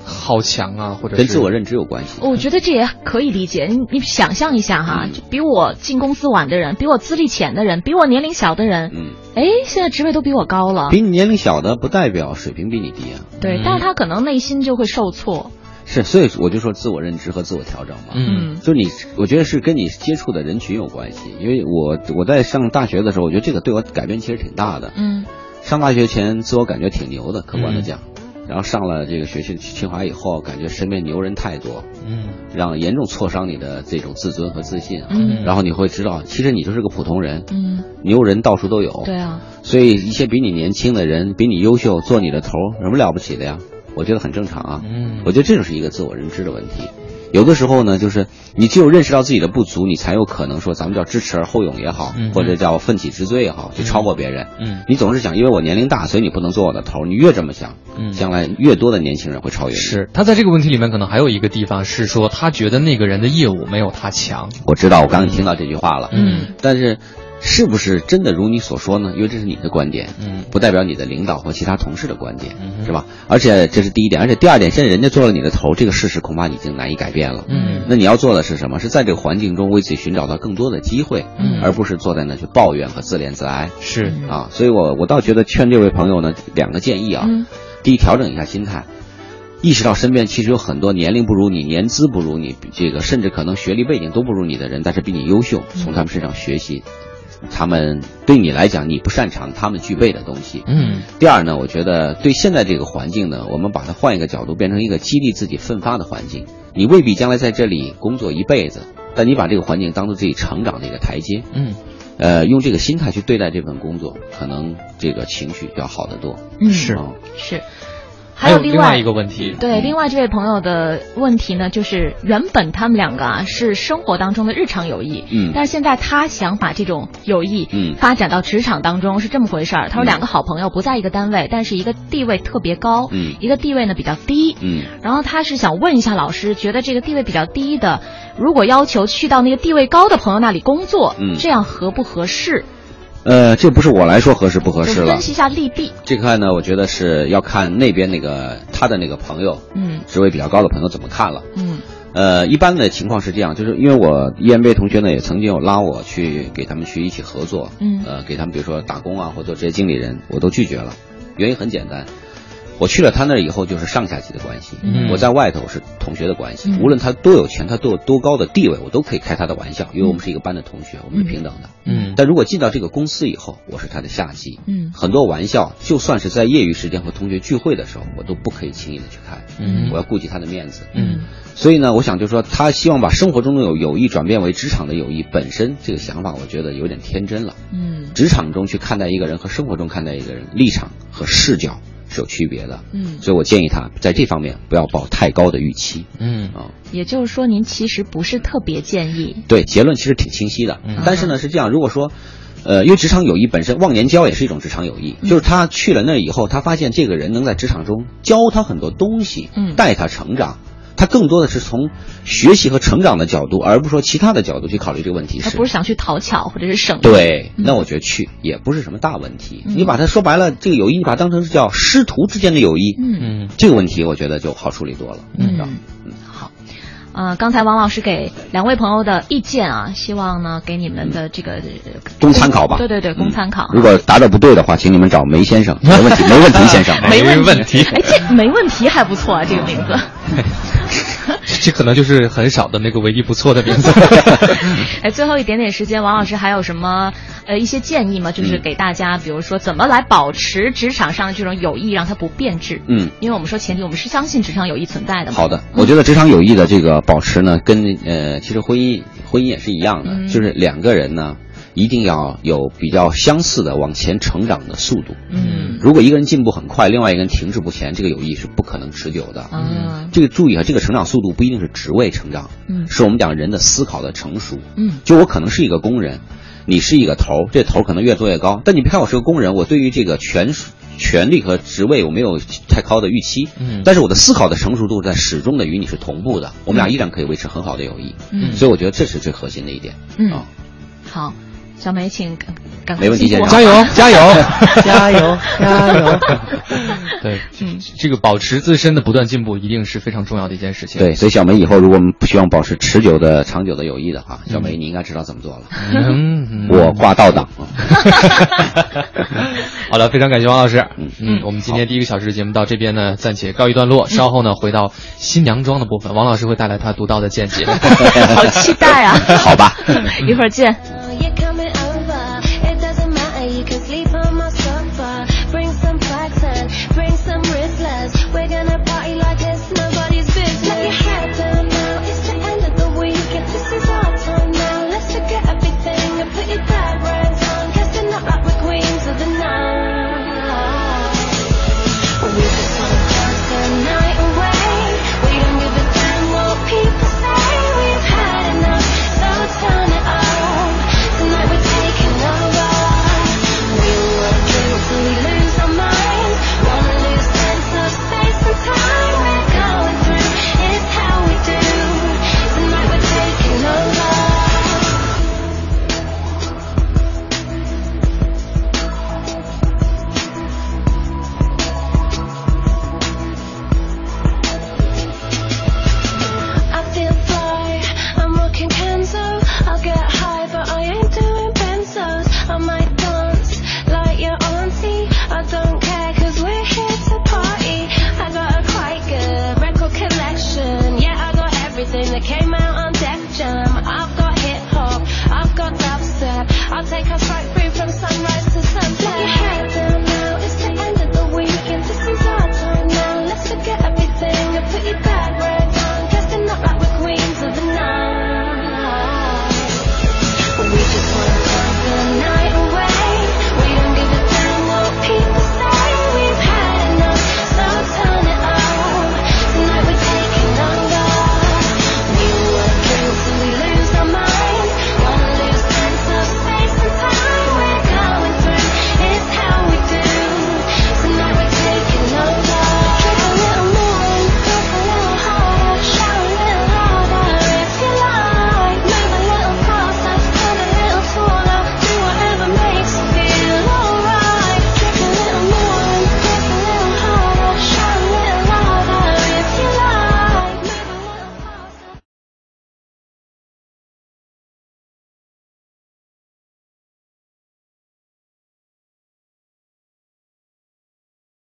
好强啊，或者跟自我认知有关系。我觉得这也可以理解。你你想象一下哈，就比我进公司晚的人，比我资历浅的人，比我年龄小的人，嗯，哎，现在职位都比我高了。比你年龄小的不代表水平比你低啊。对，但是他可能内心就会受挫。是，所以我就说自我认知和自我调整嘛。嗯，就你，我觉得是跟你接触的人群有关系。因为我我在上大学的时候，我觉得这个对我改变其实挺大的。嗯，上大学前自我感觉挺牛的，客观的讲。然后上了这个学习清华以后，感觉身边牛人太多。嗯，让严重挫伤你的这种自尊和自信啊。嗯，然后你会知道，其实你就是个普通人。嗯，牛人到处都有。对啊。所以一些比你年轻的人，比你优秀，做你的头，有什么了不起的呀？我觉得很正常啊，嗯，我觉得这就是一个自我认知的问题。有的时候呢，就是你只有认识到自己的不足，你才有可能说，咱们叫知耻而后勇也好，嗯、或者叫奋起直追也好，去超过别人。嗯，你总是想，因为我年龄大，所以你不能做我的头。你越这么想，嗯，将来越多的年轻人会超越你。是他在这个问题里面，可能还有一个地方是说，他觉得那个人的业务没有他强。我知道，我刚刚听到这句话了。嗯，但是。是不是真的如你所说呢？因为这是你的观点，嗯，不代表你的领导或其他同事的观点，嗯、是吧？而且这是第一点，而且第二点，现在人家做了你的头，这个事实恐怕已经难以改变了，嗯。那你要做的是什么？是在这个环境中为自己寻找到更多的机会，嗯，而不是坐在那去抱怨和自怜自哀。是啊，所以我我倒觉得劝这位朋友呢，两个建议啊，嗯、第一，调整一下心态，意识到身边其实有很多年龄不如你、年资不如你，这个甚至可能学历背景都不如你的人，但是比你优秀，从他们身上学习。他们对你来讲，你不擅长，他们具备的东西。嗯。第二呢，我觉得对现在这个环境呢，我们把它换一个角度，变成一个激励自己奋发的环境。你未必将来在这里工作一辈子，但你把这个环境当做自己成长的一个台阶。嗯。呃，用这个心态去对待这份工作，可能这个情绪要好得多。嗯，是是。还有另外一个问题，对，另外这位朋友的问题呢，就是原本他们两个啊是生活当中的日常友谊，嗯，但是现在他想把这种友谊，嗯，发展到职场当中是这么回事儿。他说两个好朋友不在一个单位，但是一个地位特别高，嗯，一个地位呢比较低，嗯，然后他是想问一下老师，觉得这个地位比较低的，如果要求去到那个地位高的朋友那里工作，嗯，这样合不合适？呃，这不是我来说合适不合适了。分析一下利弊。这块呢，我觉得是要看那边那个他的那个朋友，嗯，职位比较高的朋友怎么看了。嗯，呃，一般的情况是这样，就是因为我 EMBA 同学呢也曾经有拉我去给他们去一起合作，嗯，呃，给他们比如说打工啊或者做职业经理人，我都拒绝了，原因很简单，我去了他那儿以后，就是上下级的关系。嗯我在外头是同学的关系，嗯无论他多有钱，他多有多高的地位，我都可以开他的玩笑，因为我们是一个班的同学，我们是平等的。嗯但如果进到这个公司以后，我是他的下级，嗯很多玩笑，就算是在业余时间和同学聚会的时候，我都不可以轻易的去开，嗯我要顾及他的面子。嗯所以呢，我想就说，他希望把生活中的友友谊转变为职场的友谊，本身这个想法，我觉得有点天真了。嗯职场中去看待一个人和生活中看待一个人，立场和视角是有区别的。嗯，所以我建议他在这方面不要抱太高的预期。嗯啊，也就是说，您其实不是特别建议。对，结论其实挺清晰的。嗯但是呢，是这样，如果说。呃，因为职场友谊本身，忘年交也是一种职场友谊，嗯就是他去了那以后，他发现这个人能在职场中教他很多东西，嗯带他成长，他更多的是从学习和成长的角度，而不是说其他的角度去考虑这个问题。他不是想去讨巧或者是省力。对，那我觉得去也不是什么大问题。嗯你把它说白了，这个友谊你把它当成是叫师徒之间的友谊，嗯嗯这个问题我觉得就好处理多了。嗯，好。呃，刚才王老师给两位朋友的意见啊，希望呢给你们的这个供参考吧。对对对，供参考啊。如果答的不对的话，请你们找梅先生，没问题，没问题，先生，没问题。哎，这没问题还不错啊，这个名字。这可能就是很少的那个唯一不错的名字。哎，最后一点点时间，王老师还有什么呃一些建议吗？就是给大家，比如说怎么来保持职场上的这种友谊，让它不变质。嗯，因为我们说前提，我们是相信职场友谊存在的嘛。好的，我觉得职场友谊的这个保持呢，跟呃其实婚姻婚姻也是一样的，嗯就是两个人呢一定要有比较相似的往前成长的速度。嗯如果一个人进步很快，另外一个人停滞不前，这个友谊是不可能持久的。啊，这个注意啊，这个成长速度不一定是职位成长，嗯是我们讲人的思考的成熟。嗯就我可能是一个工人，你是一个头儿，这头儿可能越做越高。但你别看我是个工人，我对于这个权权力和职位我没有太高的预期。嗯但是我的思考的成熟度在始终的与你是同步的，我们俩依然可以维持很好的友谊。嗯所以我觉得这是最核心的一点。嗯啊，好，小梅，请赶赶快没问题加油，加油，加油，加油！对，嗯这个保持自身的不断进步，一定是非常重要的一件事情。对，所以小梅以后如果我们不希望保持持久的、长久的友谊的话，小梅你应该知道怎么做了。嗯，嗯我挂倒档。好的，非常感谢王老师。嗯嗯，我们今天第一个小时的节目到这边呢，暂且告一段落。稍后呢，回到新娘妆的部分，王老师会带来他独到的见解。好期待啊！好吧，一会儿见。